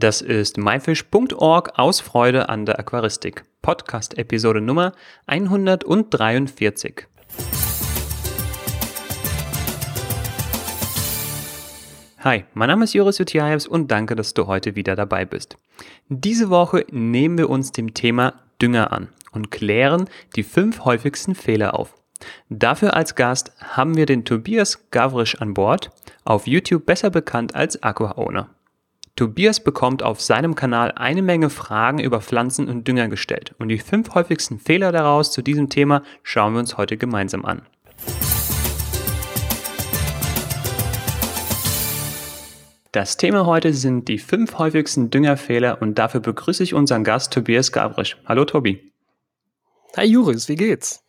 Das ist myfish.org aus Freude an der Aquaristik. Podcast Episode Nummer 143. Hi, mein Name ist Joris Jutiaevs und danke, dass du heute wieder dabei bist. Diese Woche nehmen wir uns dem Thema Dünger an und klären die fünf häufigsten Fehler auf. Dafür als Gast haben wir den Tobias Gavrisch an Bord, auf YouTube besser bekannt als Aqua Owner. Tobias bekommt auf seinem Kanal eine Menge Fragen über Pflanzen und Dünger gestellt und die fünf häufigsten Fehler daraus zu diesem Thema schauen wir uns heute gemeinsam an. Das Thema heute sind die fünf häufigsten Düngerfehler und dafür begrüße ich unseren Gast Tobias Gabrisch. Hallo Tobi. Hi Juris, wie geht's?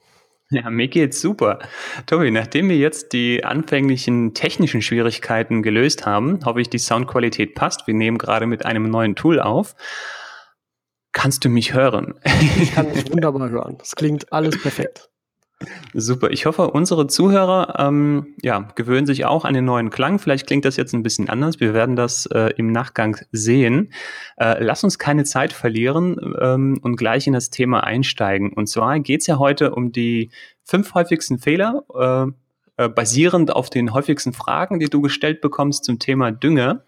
Ja, mir geht's super. Tobi, nachdem wir jetzt die anfänglichen technischen Schwierigkeiten gelöst haben, hoffe ich, die Soundqualität passt. Wir nehmen gerade mit einem neuen Tool auf. Kannst du mich hören? Ich kann dich wunderbar hören. Das klingt alles perfekt. Super. Ich hoffe, unsere Zuhörer ähm, ja, gewöhnen sich auch an den neuen Klang. Vielleicht klingt das jetzt ein bisschen anders. Wir werden das äh, im Nachgang sehen. Äh, lass uns keine Zeit verlieren ähm, und gleich in das Thema einsteigen. Und zwar geht es ja heute um die fünf häufigsten Fehler, äh, äh, basierend auf den häufigsten Fragen, die du gestellt bekommst zum Thema Dünger.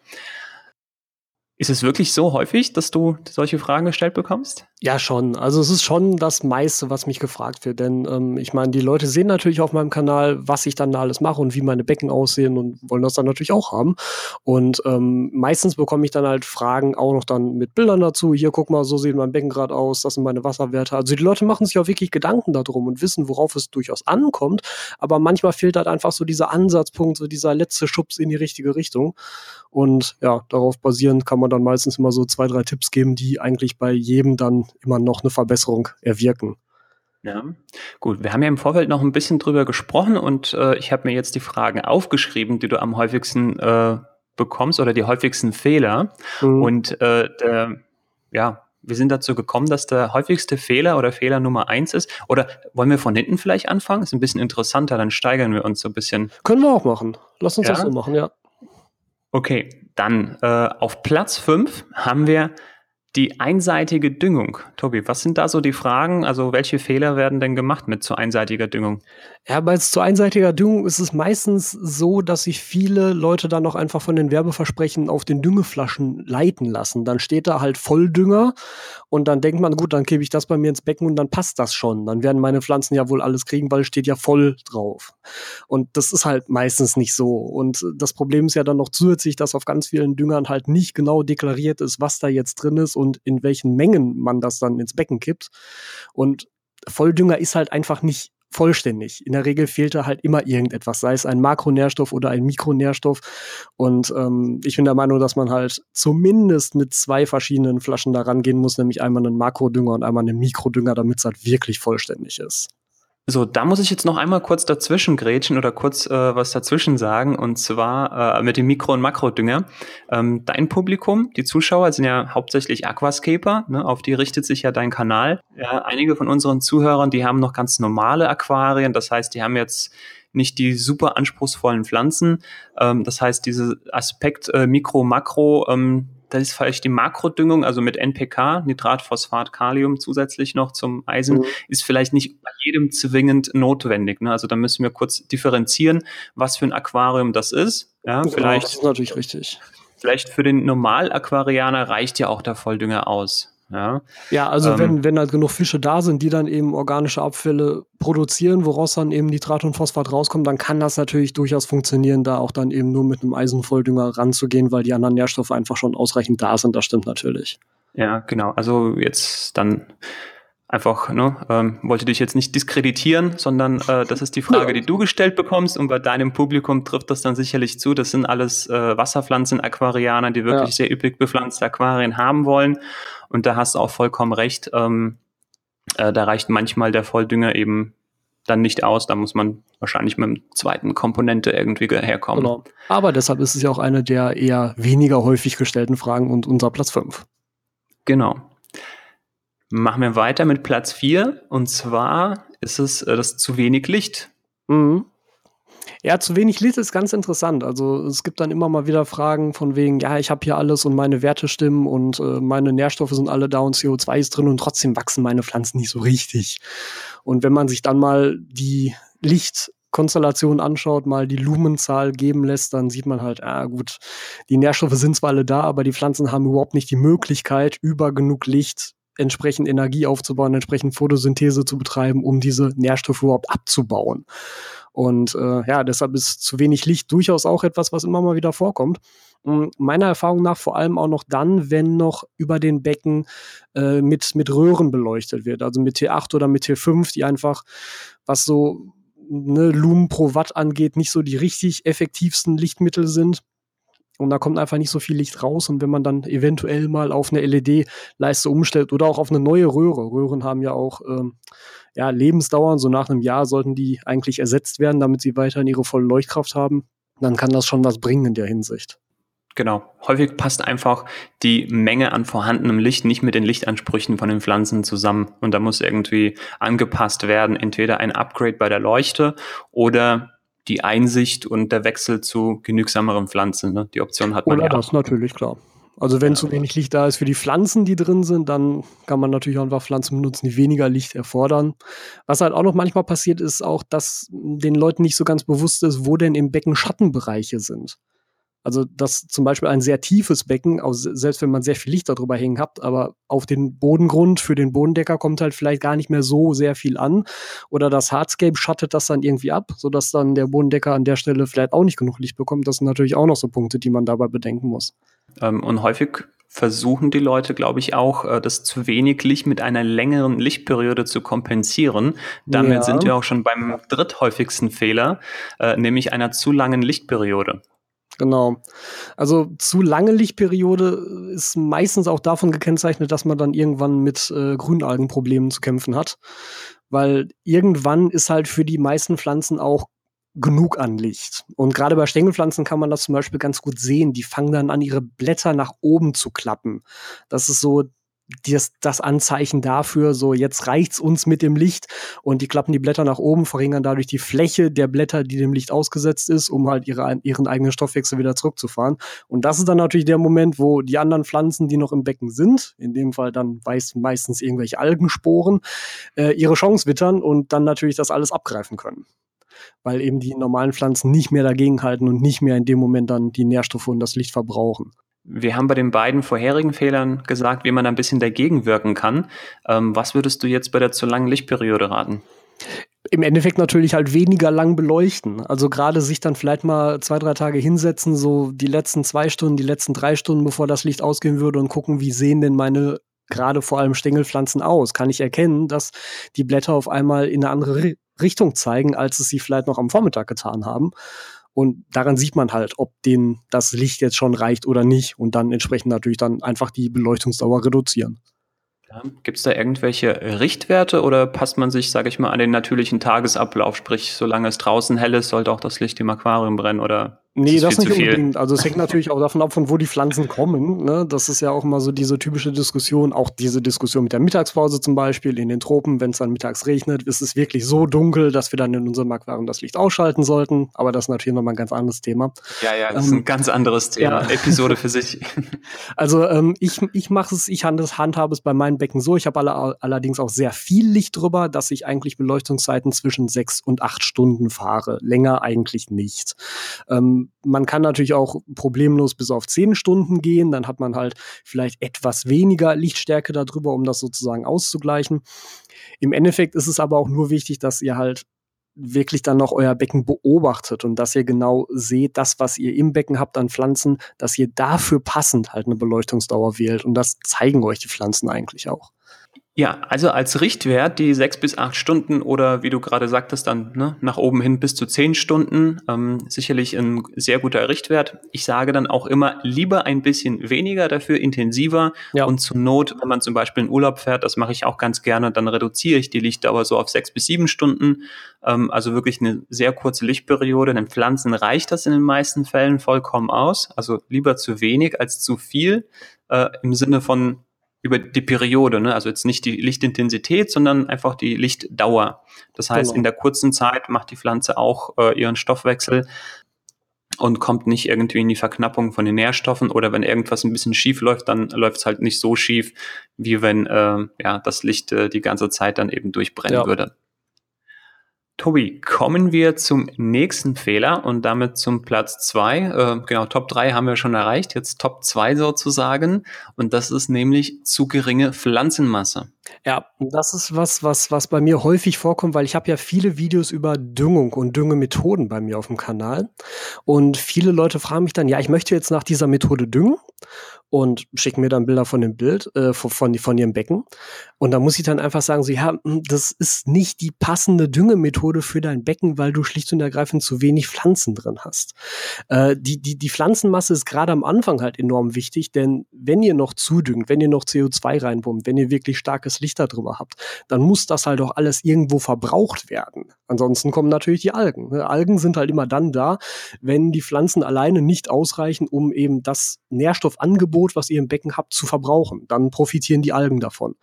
Ist es wirklich so häufig, dass du solche Fragen gestellt bekommst? Ja, schon. Also es ist schon das meiste, was mich gefragt wird. Denn ähm, ich meine, die Leute sehen natürlich auf meinem Kanal, was ich dann da alles mache und wie meine Becken aussehen und wollen das dann natürlich auch haben. Und ähm, meistens bekomme ich dann halt Fragen auch noch dann mit Bildern dazu. Hier, guck mal, so sieht mein Becken gerade aus, das sind meine Wasserwerte. Also die Leute machen sich auch wirklich Gedanken darum und wissen, worauf es durchaus ankommt. Aber manchmal fehlt halt einfach so dieser Ansatzpunkt, so dieser letzte Schubs in die richtige Richtung. Und ja, darauf basierend kann man dann meistens immer so zwei, drei Tipps geben, die eigentlich bei jedem dann immer noch eine Verbesserung erwirken. Ja, gut. Wir haben ja im Vorfeld noch ein bisschen drüber gesprochen und äh, ich habe mir jetzt die Fragen aufgeschrieben, die du am häufigsten äh, bekommst oder die häufigsten Fehler. Mhm. Und äh, der, ja, wir sind dazu gekommen, dass der häufigste Fehler oder Fehler Nummer eins ist. Oder wollen wir von hinten vielleicht anfangen? Ist ein bisschen interessanter, dann steigern wir uns so ein bisschen. Können wir auch machen. Lass uns ja? das so machen, ja. Okay, dann äh, auf Platz 5 haben wir die einseitige Düngung. Tobi, was sind da so die Fragen? Also welche Fehler werden denn gemacht mit zu einseitiger Düngung? Ja, bei zu einseitiger Düngung ist es meistens so, dass sich viele Leute dann noch einfach von den Werbeversprechen auf den Düngeflaschen leiten lassen. Dann steht da halt Volldünger und dann denkt man, gut, dann gebe ich das bei mir ins Becken und dann passt das schon. Dann werden meine Pflanzen ja wohl alles kriegen, weil es steht ja voll drauf. Und das ist halt meistens nicht so. Und das Problem ist ja dann noch zusätzlich, dass auf ganz vielen Düngern halt nicht genau deklariert ist, was da jetzt drin ist und in welchen Mengen man das dann ins Becken kippt. Und Volldünger ist halt einfach nicht vollständig. In der Regel fehlt da halt immer irgendetwas, sei es ein Makronährstoff oder ein Mikronährstoff. Und ähm, ich bin der Meinung, dass man halt zumindest mit zwei verschiedenen Flaschen da rangehen muss, nämlich einmal einen Makrodünger und einmal einen Mikrodünger, damit es halt wirklich vollständig ist. So, da muss ich jetzt noch einmal kurz dazwischen grätschen oder kurz äh, was dazwischen sagen und zwar äh, mit dem Mikro- und Makrodünger. Ähm, dein Publikum, die Zuschauer sind ja hauptsächlich Aquascaper, ne, auf die richtet sich ja dein Kanal. Ja, einige von unseren Zuhörern, die haben noch ganz normale Aquarien, das heißt, die haben jetzt nicht die super anspruchsvollen Pflanzen. Ähm, das heißt, dieser Aspekt äh, Mikro, Makro, ähm, das ist vielleicht die Makrodüngung, also mit NPK, Nitrat, Phosphat, Kalium zusätzlich noch zum Eisen, mhm. ist vielleicht nicht bei jedem zwingend notwendig. Ne? Also da müssen wir kurz differenzieren, was für ein Aquarium das ist. Ja, genau, vielleicht, das ist natürlich richtig. Vielleicht für den Normal-Aquarianer reicht ja auch der Volldünger aus. Ja, ja also ähm, wenn, wenn halt genug Fische da sind, die dann eben organische Abfälle produzieren, woraus dann eben Nitrat und Phosphat rauskommen, dann kann das natürlich durchaus funktionieren, da auch dann eben nur mit einem Eisenvolldünger ranzugehen, weil die anderen Nährstoffe einfach schon ausreichend da sind. Das stimmt natürlich. Ja, genau. Also jetzt dann einfach, ne, ähm, wollte dich jetzt nicht diskreditieren, sondern äh, das ist die Frage, die du gestellt bekommst und bei deinem Publikum trifft das dann sicherlich zu. Das sind alles äh, Wasserpflanzen, Aquarianer, die wirklich ja. sehr üppig bepflanzte Aquarien haben wollen. Und da hast du auch vollkommen recht. Ähm, äh, da reicht manchmal der Volldünger eben dann nicht aus. Da muss man wahrscheinlich mit einem zweiten Komponente irgendwie herkommen. Genau. Aber deshalb ist es ja auch eine der eher weniger häufig gestellten Fragen und unser Platz 5. Genau. Machen wir weiter mit Platz 4 und zwar ist es äh, das zu wenig Licht. Mhm. Ja, zu wenig Licht ist ganz interessant. Also es gibt dann immer mal wieder Fragen von wegen, ja, ich habe hier alles und meine Werte stimmen und äh, meine Nährstoffe sind alle da und CO2 ist drin und trotzdem wachsen meine Pflanzen nicht so richtig. Und wenn man sich dann mal die Lichtkonstellation anschaut, mal die Lumenzahl geben lässt, dann sieht man halt, ah gut, die Nährstoffe sind zwar alle da, aber die Pflanzen haben überhaupt nicht die Möglichkeit, über genug Licht entsprechend Energie aufzubauen, entsprechend Photosynthese zu betreiben, um diese Nährstoffe überhaupt abzubauen. Und äh, ja, deshalb ist zu wenig Licht durchaus auch etwas, was immer mal wieder vorkommt. Hm, meiner Erfahrung nach vor allem auch noch dann, wenn noch über den Becken äh, mit, mit Röhren beleuchtet wird, also mit T8 oder mit T5, die einfach, was so ne, Lumen pro Watt angeht, nicht so die richtig effektivsten Lichtmittel sind. Und da kommt einfach nicht so viel Licht raus. Und wenn man dann eventuell mal auf eine LED-Leiste umstellt oder auch auf eine neue Röhre, Röhren haben ja auch ähm, ja, Lebensdauern, so nach einem Jahr sollten die eigentlich ersetzt werden, damit sie weiterhin ihre volle Leuchtkraft haben, dann kann das schon was bringen in der Hinsicht. Genau. Häufig passt einfach die Menge an vorhandenem Licht nicht mit den Lichtansprüchen von den Pflanzen zusammen. Und da muss irgendwie angepasst werden, entweder ein Upgrade bei der Leuchte oder die Einsicht und der Wechsel zu genügsameren Pflanzen. Ne? Die Option hat man oder ja. das natürlich, klar. Also wenn ja. zu wenig Licht da ist für die Pflanzen, die drin sind, dann kann man natürlich auch einfach Pflanzen benutzen, die weniger Licht erfordern. Was halt auch noch manchmal passiert, ist auch, dass den Leuten nicht so ganz bewusst ist, wo denn im Becken Schattenbereiche sind. Also, dass zum Beispiel ein sehr tiefes Becken, selbst wenn man sehr viel Licht darüber hängen hat, aber auf den Bodengrund für den Bodendecker kommt halt vielleicht gar nicht mehr so sehr viel an. Oder das Hardscape schattet das dann irgendwie ab, sodass dann der Bodendecker an der Stelle vielleicht auch nicht genug Licht bekommt. Das sind natürlich auch noch so Punkte, die man dabei bedenken muss. Ähm, und häufig versuchen die Leute, glaube ich, auch, äh, das zu wenig Licht mit einer längeren Lichtperiode zu kompensieren. Damit ja. sind wir auch schon beim dritthäufigsten Fehler, äh, nämlich einer zu langen Lichtperiode. Genau. Also zu lange Lichtperiode ist meistens auch davon gekennzeichnet, dass man dann irgendwann mit äh, Grünalgenproblemen zu kämpfen hat. Weil irgendwann ist halt für die meisten Pflanzen auch genug an Licht. Und gerade bei Stängelpflanzen kann man das zum Beispiel ganz gut sehen. Die fangen dann an, ihre Blätter nach oben zu klappen. Das ist so das, das Anzeichen dafür, so jetzt reicht's uns mit dem Licht und die klappen die Blätter nach oben, verringern dadurch die Fläche der Blätter, die dem Licht ausgesetzt ist, um halt ihre, ihren eigenen Stoffwechsel wieder zurückzufahren. Und das ist dann natürlich der Moment, wo die anderen Pflanzen, die noch im Becken sind, in dem Fall dann weiß, meistens irgendwelche Algensporen, äh, ihre Chance wittern und dann natürlich das alles abgreifen können. Weil eben die normalen Pflanzen nicht mehr dagegenhalten und nicht mehr in dem Moment dann die Nährstoffe und das Licht verbrauchen. Wir haben bei den beiden vorherigen Fehlern gesagt, wie man ein bisschen dagegen wirken kann. Ähm, was würdest du jetzt bei der zu langen Lichtperiode raten? Im Endeffekt natürlich halt weniger lang beleuchten. Also gerade sich dann vielleicht mal zwei, drei Tage hinsetzen, so die letzten zwei Stunden, die letzten drei Stunden, bevor das Licht ausgehen würde und gucken, wie sehen denn meine gerade vor allem Stängelpflanzen aus? Kann ich erkennen, dass die Blätter auf einmal in eine andere Richtung zeigen, als es sie vielleicht noch am Vormittag getan haben? Und daran sieht man halt, ob denen das Licht jetzt schon reicht oder nicht und dann entsprechend natürlich dann einfach die Beleuchtungsdauer reduzieren. Gibt es da irgendwelche Richtwerte oder passt man sich, sage ich mal, an den natürlichen Tagesablauf? Sprich, solange es draußen hell ist, sollte auch das Licht im Aquarium brennen oder Nee, das, das nicht unbedingt. Also es hängt natürlich auch davon ab, von wo die Pflanzen kommen. Ne? Das ist ja auch immer so diese typische Diskussion, auch diese Diskussion mit der Mittagspause zum Beispiel in den Tropen, wenn es dann mittags regnet, ist es wirklich so dunkel, dass wir dann in unserem Aquarium das Licht ausschalten sollten. Aber das ist natürlich nochmal ein ganz anderes Thema. Ja, ja, das ähm, ist ein ganz anderes Thema. Ja. Episode für sich. Also ähm, ich, ich mache es, ich handhabe es bei meinen Becken so. Ich habe alle, allerdings auch sehr viel Licht drüber, dass ich eigentlich Beleuchtungszeiten zwischen sechs und acht Stunden fahre. Länger eigentlich nicht. Ähm, man kann natürlich auch problemlos bis auf 10 Stunden gehen, dann hat man halt vielleicht etwas weniger Lichtstärke darüber, um das sozusagen auszugleichen. Im Endeffekt ist es aber auch nur wichtig, dass ihr halt wirklich dann noch euer Becken beobachtet und dass ihr genau seht, das, was ihr im Becken habt an Pflanzen, dass ihr dafür passend halt eine Beleuchtungsdauer wählt. Und das zeigen euch die Pflanzen eigentlich auch. Ja, also als Richtwert die sechs bis acht Stunden oder wie du gerade sagtest, dann ne, nach oben hin bis zu zehn Stunden, ähm, sicherlich ein sehr guter Richtwert. Ich sage dann auch immer, lieber ein bisschen weniger, dafür intensiver ja. und zur Not, wenn man zum Beispiel in Urlaub fährt, das mache ich auch ganz gerne, dann reduziere ich die Lichtdauer so auf sechs bis sieben Stunden. Ähm, also wirklich eine sehr kurze Lichtperiode. Den Pflanzen reicht das in den meisten Fällen vollkommen aus. Also lieber zu wenig als zu viel äh, im Sinne von über die Periode, ne? also jetzt nicht die Lichtintensität, sondern einfach die Lichtdauer. Das heißt, genau. in der kurzen Zeit macht die Pflanze auch äh, ihren Stoffwechsel und kommt nicht irgendwie in die Verknappung von den Nährstoffen oder wenn irgendwas ein bisschen schief läuft, dann läuft es halt nicht so schief, wie wenn äh, ja, das Licht äh, die ganze Zeit dann eben durchbrennen ja. würde. Tobi, kommen wir zum nächsten Fehler und damit zum Platz zwei. Äh, genau, Top drei haben wir schon erreicht, jetzt Top zwei sozusagen. Und das ist nämlich zu geringe Pflanzenmasse. Ja, das ist was, was, was bei mir häufig vorkommt, weil ich habe ja viele Videos über Düngung und Düngemethoden bei mir auf dem Kanal. Und viele Leute fragen mich dann, ja, ich möchte jetzt nach dieser Methode düngen und schicken mir dann Bilder von dem Bild, äh, von, von, ihrem Becken. Und da muss ich dann einfach sagen, so, ja, hm, das ist nicht die passende Düngemethode für dein Becken, weil du schlicht und ergreifend zu wenig Pflanzen drin hast. Äh, die, die, die Pflanzenmasse ist gerade am Anfang halt enorm wichtig, denn wenn ihr noch zudüngt, wenn ihr noch CO2 reinpumpt, wenn ihr wirklich starkes Licht darüber habt, dann muss das halt auch alles irgendwo verbraucht werden. Ansonsten kommen natürlich die Algen. Ne? Algen sind halt immer dann da, wenn die Pflanzen alleine nicht ausreichen, um eben das Nährstoffangebot Angebot, was ihr im Becken habt, zu verbrauchen. Dann profitieren die Algen davon.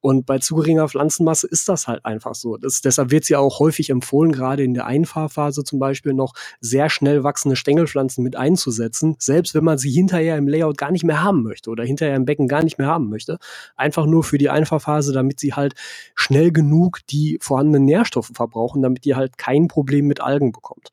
Und bei zu geringer Pflanzenmasse ist das halt einfach so. Das, deshalb wird es ja auch häufig empfohlen, gerade in der Einfahrphase zum Beispiel noch sehr schnell wachsende Stängelpflanzen mit einzusetzen, selbst wenn man sie hinterher im Layout gar nicht mehr haben möchte oder hinterher im Becken gar nicht mehr haben möchte. Einfach nur für die Einfahrphase, damit sie halt schnell genug die vorhandenen Nährstoffe verbrauchen, damit ihr halt kein Problem mit Algen bekommt.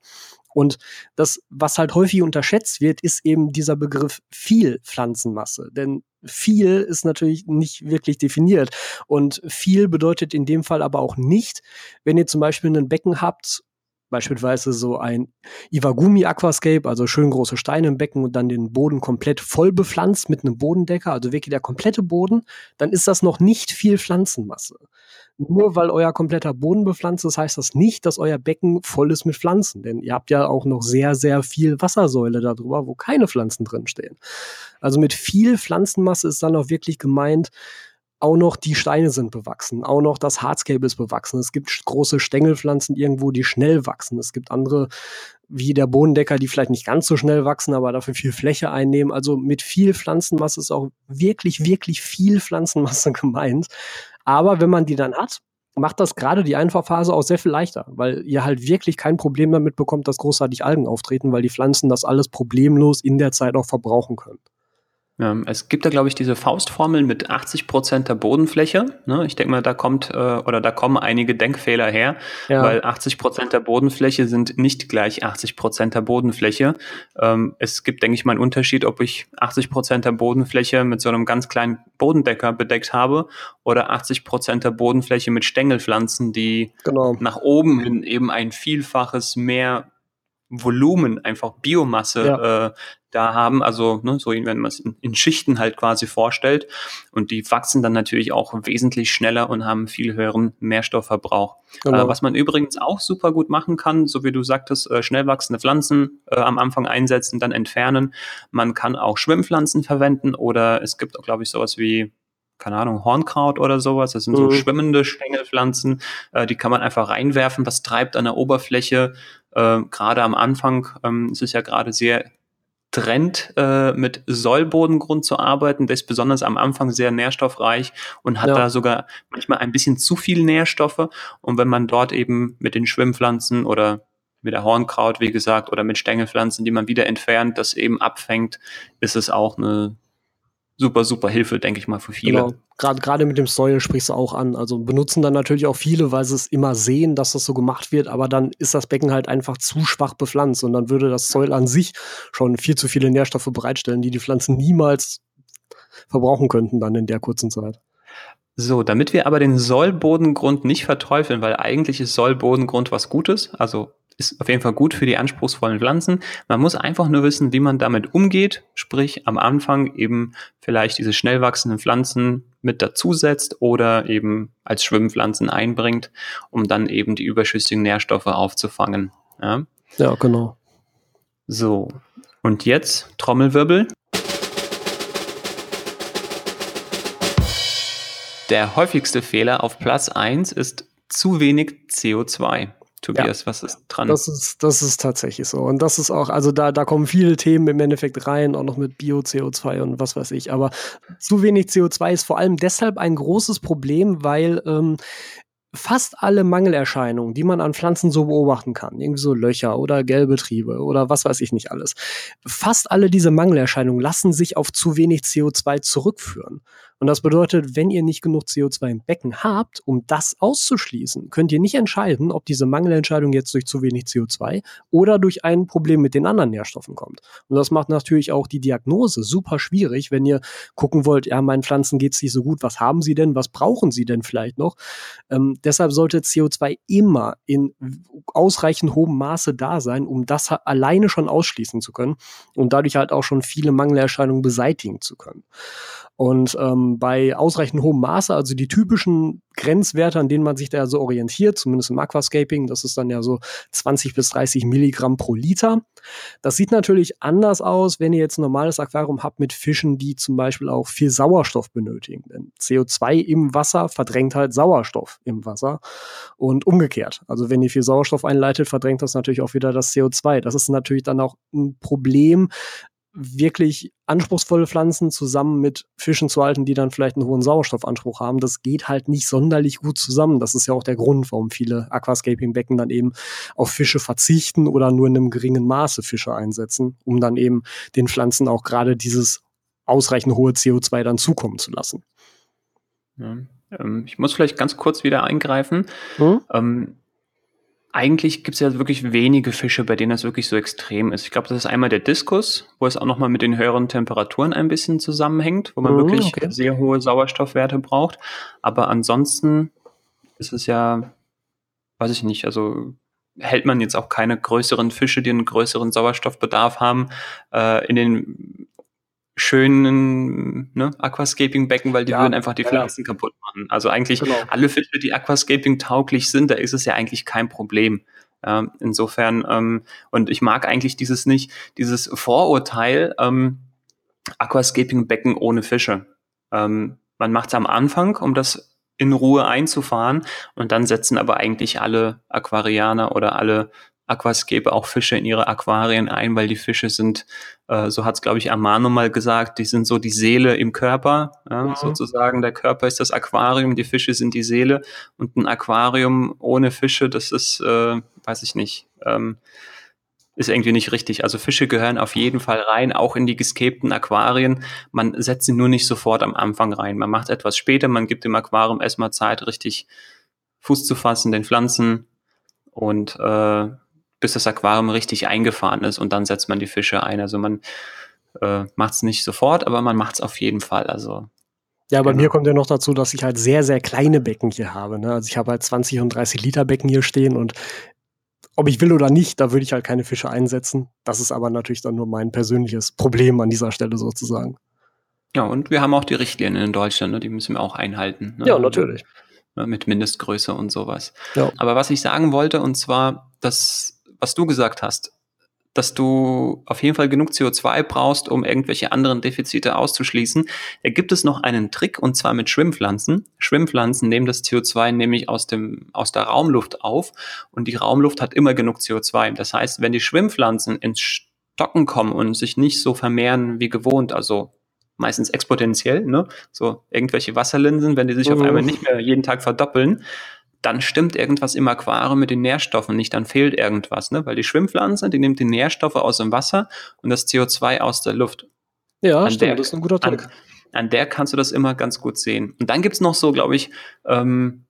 Und das, was halt häufig unterschätzt wird, ist eben dieser Begriff viel Pflanzenmasse. Denn viel ist natürlich nicht wirklich definiert. Und viel bedeutet in dem Fall aber auch nicht, wenn ihr zum Beispiel ein Becken habt, beispielsweise so ein Iwagumi Aquascape, also schön große Steine im Becken und dann den Boden komplett voll bepflanzt mit einem Bodendecker, also wirklich der komplette Boden, dann ist das noch nicht viel Pflanzenmasse. Nur weil euer kompletter Boden bepflanzt ist, heißt das nicht, dass euer Becken voll ist mit Pflanzen. Denn ihr habt ja auch noch sehr, sehr viel Wassersäule darüber, wo keine Pflanzen drinstehen. Also mit viel Pflanzenmasse ist dann auch wirklich gemeint, auch noch die Steine sind bewachsen, auch noch das Hardscape ist bewachsen. Es gibt große Stängelpflanzen irgendwo, die schnell wachsen. Es gibt andere, wie der Bodendecker, die vielleicht nicht ganz so schnell wachsen, aber dafür viel Fläche einnehmen. Also mit viel Pflanzenmasse ist auch wirklich, wirklich viel Pflanzenmasse gemeint. Aber wenn man die dann hat, macht das gerade die Einfahrphase auch sehr viel leichter, weil ihr halt wirklich kein Problem damit bekommt, dass großartig Algen auftreten, weil die Pflanzen das alles problemlos in der Zeit auch verbrauchen können. Ähm, es gibt da, glaube ich, diese Faustformel mit 80 Prozent der Bodenfläche. Ne? Ich denke mal, da kommt äh, oder da kommen einige Denkfehler her, ja. weil 80 Prozent der Bodenfläche sind nicht gleich 80 Prozent der Bodenfläche. Ähm, es gibt, denke ich mal, einen Unterschied, ob ich 80 Prozent der Bodenfläche mit so einem ganz kleinen Bodendecker bedeckt habe oder 80 Prozent der Bodenfläche mit Stängelpflanzen, die genau. nach oben hin eben ein Vielfaches mehr Volumen, einfach Biomasse ja. äh, da haben, also ne, so wenn man es in, in, Schichten halt quasi vorstellt. Und die wachsen dann natürlich auch wesentlich schneller und haben viel höheren Nährstoffverbrauch. Genau. Äh, was man übrigens auch super gut machen kann, so wie du sagtest, äh, schnell wachsende Pflanzen äh, am Anfang einsetzen, dann entfernen. Man kann auch Schwimmpflanzen verwenden oder es gibt auch, glaube ich, sowas wie keine Ahnung, Hornkraut oder sowas. Das sind so mhm. schwimmende Stängelpflanzen. Äh, die kann man einfach reinwerfen. Das treibt an der Oberfläche. Äh, gerade am Anfang ähm, es ist ja gerade sehr Trend, äh, mit Sollbodengrund zu arbeiten. Der ist besonders am Anfang sehr nährstoffreich und hat ja. da sogar manchmal ein bisschen zu viel Nährstoffe. Und wenn man dort eben mit den Schwimmpflanzen oder mit der Hornkraut, wie gesagt, oder mit Stängelpflanzen, die man wieder entfernt, das eben abfängt, ist es auch eine super, super Hilfe, denke ich mal, für viele. Genau. Gerade gerade mit dem Soil sprichst du auch an. Also benutzen dann natürlich auch viele, weil sie es immer sehen, dass das so gemacht wird, aber dann ist das Becken halt einfach zu schwach bepflanzt und dann würde das Soil an sich schon viel zu viele Nährstoffe bereitstellen, die die Pflanzen niemals verbrauchen könnten dann in der kurzen Zeit. So, damit wir aber den Sollbodengrund nicht verteufeln, weil eigentlich ist Sollbodengrund was Gutes, also ist auf jeden Fall gut für die anspruchsvollen Pflanzen. Man muss einfach nur wissen, wie man damit umgeht, sprich am Anfang eben vielleicht diese schnell wachsenden Pflanzen mit dazusetzt oder eben als Schwimmpflanzen einbringt, um dann eben die überschüssigen Nährstoffe aufzufangen. Ja, ja genau. So, und jetzt Trommelwirbel. Der häufigste Fehler auf Platz 1 ist zu wenig CO2. Tobias, ja, was ist dran? Das ist, das ist tatsächlich so. Und das ist auch, also da, da kommen viele Themen im Endeffekt rein, auch noch mit Bio-CO2 und was weiß ich. Aber zu wenig CO2 ist vor allem deshalb ein großes Problem, weil ähm, fast alle Mangelerscheinungen, die man an Pflanzen so beobachten kann, irgendwie so Löcher oder gelbe Triebe oder was weiß ich nicht alles, fast alle diese Mangelerscheinungen lassen sich auf zu wenig CO2 zurückführen. Und das bedeutet, wenn ihr nicht genug CO2 im Becken habt, um das auszuschließen, könnt ihr nicht entscheiden, ob diese Mangelentscheidung jetzt durch zu wenig CO2 oder durch ein Problem mit den anderen Nährstoffen kommt. Und das macht natürlich auch die Diagnose super schwierig, wenn ihr gucken wollt, ja, meinen Pflanzen geht's nicht so gut, was haben sie denn, was brauchen sie denn vielleicht noch? Ähm, deshalb sollte CO2 immer in ausreichend hohem Maße da sein, um das alleine schon ausschließen zu können und dadurch halt auch schon viele Mangelerscheinungen beseitigen zu können. Und ähm, bei ausreichend hohem Maße, also die typischen Grenzwerte, an denen man sich da so orientiert, zumindest im Aquascaping, das ist dann ja so 20 bis 30 Milligramm pro Liter. Das sieht natürlich anders aus, wenn ihr jetzt ein normales Aquarium habt mit Fischen, die zum Beispiel auch viel Sauerstoff benötigen. Denn CO2 im Wasser verdrängt halt Sauerstoff im Wasser und umgekehrt. Also wenn ihr viel Sauerstoff einleitet, verdrängt das natürlich auch wieder das CO2. Das ist natürlich dann auch ein Problem, wirklich anspruchsvolle Pflanzen zusammen mit Fischen zu halten, die dann vielleicht einen hohen Sauerstoffanspruch haben, das geht halt nicht sonderlich gut zusammen. Das ist ja auch der Grund, warum viele Aquascaping-Becken dann eben auf Fische verzichten oder nur in einem geringen Maße Fische einsetzen, um dann eben den Pflanzen auch gerade dieses ausreichend hohe CO2 dann zukommen zu lassen. Ja, ähm, ich muss vielleicht ganz kurz wieder eingreifen. Hm? Ähm, eigentlich gibt es ja wirklich wenige Fische, bei denen das wirklich so extrem ist. Ich glaube, das ist einmal der Diskus, wo es auch nochmal mit den höheren Temperaturen ein bisschen zusammenhängt, wo man mhm, wirklich okay. sehr hohe Sauerstoffwerte braucht. Aber ansonsten ist es ja, weiß ich nicht, also hält man jetzt auch keine größeren Fische, die einen größeren Sauerstoffbedarf haben, äh, in den schönen ne, Aquascaping-Becken, weil die ja, würden einfach die Pflanzen ja. kaputt machen. Also eigentlich genau. alle Fische, die Aquascaping tauglich sind, da ist es ja eigentlich kein Problem. Ähm, insofern, ähm, und ich mag eigentlich dieses nicht, dieses Vorurteil, ähm, Aquascaping-Becken ohne Fische. Ähm, man macht es am Anfang, um das in Ruhe einzufahren und dann setzen aber eigentlich alle Aquarianer oder alle Aquascape auch Fische in ihre Aquarien ein, weil die Fische sind, äh, so hat es, glaube ich, Amano mal gesagt, die sind so die Seele im Körper, ja, mhm. sozusagen. Der Körper ist das Aquarium, die Fische sind die Seele. Und ein Aquarium ohne Fische, das ist, äh, weiß ich nicht, ähm, ist irgendwie nicht richtig. Also Fische gehören auf jeden Fall rein, auch in die gescapten Aquarien. Man setzt sie nur nicht sofort am Anfang rein. Man macht etwas später, man gibt dem Aquarium erstmal Zeit, richtig Fuß zu fassen, den Pflanzen und äh, bis das Aquarium richtig eingefahren ist und dann setzt man die Fische ein. Also man äh, macht es nicht sofort, aber man macht es auf jeden Fall. Also ja, bei genau. mir kommt ja noch dazu, dass ich halt sehr, sehr kleine Becken hier habe. Ne? Also ich habe halt 20 und 30 Liter Becken hier stehen und ob ich will oder nicht, da würde ich halt keine Fische einsetzen. Das ist aber natürlich dann nur mein persönliches Problem an dieser Stelle sozusagen. Ja, und wir haben auch die Richtlinien in Deutschland, ne? die müssen wir auch einhalten. Ne? Ja, natürlich. Ne? Mit Mindestgröße und sowas. Ja. Aber was ich sagen wollte, und zwar, dass was du gesagt hast, dass du auf jeden Fall genug CO2 brauchst, um irgendwelche anderen Defizite auszuschließen. Da gibt es noch einen Trick und zwar mit Schwimmpflanzen. Schwimmpflanzen nehmen das CO2 nämlich aus dem, aus der Raumluft auf und die Raumluft hat immer genug CO2. Das heißt, wenn die Schwimmpflanzen ins Stocken kommen und sich nicht so vermehren wie gewohnt, also meistens exponentiell, ne? so irgendwelche Wasserlinsen, wenn die sich mhm. auf einmal nicht mehr jeden Tag verdoppeln, dann stimmt irgendwas im Aquarium mit den Nährstoffen nicht, dann fehlt irgendwas, ne? Weil die Schwimmpflanze, die nimmt die Nährstoffe aus dem Wasser und das CO2 aus der Luft. Ja, an stimmt, der, das ist ein guter Trick. An, an, der kannst du das immer ganz gut sehen. Und dann gibt's noch so, glaube ich, ähm,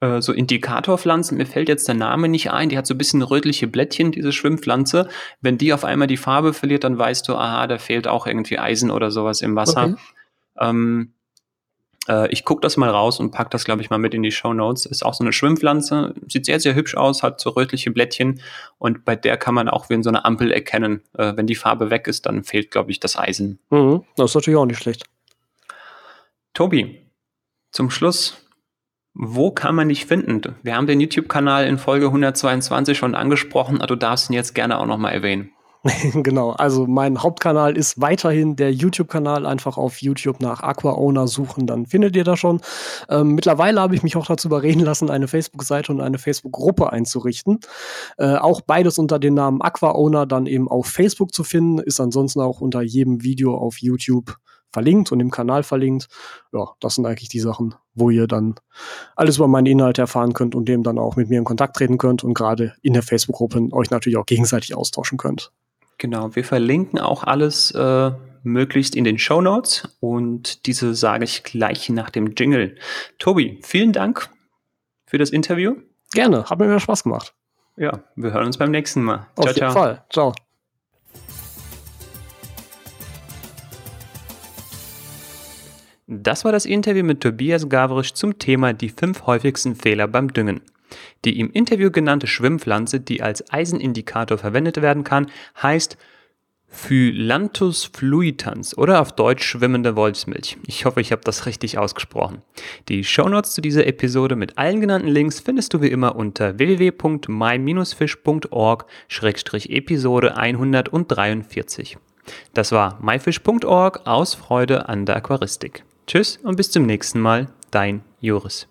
äh, so Indikatorpflanzen, mir fällt jetzt der Name nicht ein, die hat so ein bisschen rötliche Blättchen, diese Schwimmpflanze. Wenn die auf einmal die Farbe verliert, dann weißt du, aha, da fehlt auch irgendwie Eisen oder sowas im Wasser. Okay. Ähm, äh, ich gucke das mal raus und pack das, glaube ich, mal mit in die Show Notes. Ist auch so eine Schwimmpflanze, sieht sehr, sehr hübsch aus, hat so rötliche Blättchen und bei der kann man auch wie in so einer Ampel erkennen. Äh, wenn die Farbe weg ist, dann fehlt, glaube ich, das Eisen. Mhm, das ist natürlich auch nicht schlecht. Tobi, zum Schluss, wo kann man dich finden? Wir haben den YouTube-Kanal in Folge 122 schon angesprochen, aber du darfst ihn jetzt gerne auch nochmal erwähnen. genau, also mein Hauptkanal ist weiterhin der YouTube-Kanal. Einfach auf YouTube nach Aqua Owner suchen, dann findet ihr das schon. Ähm, mittlerweile habe ich mich auch dazu überreden lassen, eine Facebook-Seite und eine Facebook-Gruppe einzurichten. Äh, auch beides unter dem Namen Aqua Owner dann eben auf Facebook zu finden, ist ansonsten auch unter jedem Video auf YouTube verlinkt und im Kanal verlinkt. Ja, das sind eigentlich die Sachen, wo ihr dann alles über meine Inhalte erfahren könnt und dem dann auch mit mir in Kontakt treten könnt und gerade in der Facebook-Gruppe euch natürlich auch gegenseitig austauschen könnt. Genau, wir verlinken auch alles äh, möglichst in den Show Notes und diese sage ich gleich nach dem Jingle. Tobi, vielen Dank für das Interview. Gerne, hat mir Spaß gemacht. Ja, wir hören uns beim nächsten Mal. Auf ciao, jeden ciao. Fall. Ciao. Das war das Interview mit Tobias Gavrisch zum Thema die fünf häufigsten Fehler beim Düngen. Die im Interview genannte Schwimmpflanze, die als Eisenindikator verwendet werden kann, heißt Phyllanthus fluitans oder auf Deutsch schwimmende Wolfsmilch. Ich hoffe, ich habe das richtig ausgesprochen. Die Shownotes zu dieser Episode mit allen genannten Links findest du wie immer unter www.my-fish.org-episode 143. Das war myfish.org aus Freude an der Aquaristik. Tschüss und bis zum nächsten Mal, dein Joris.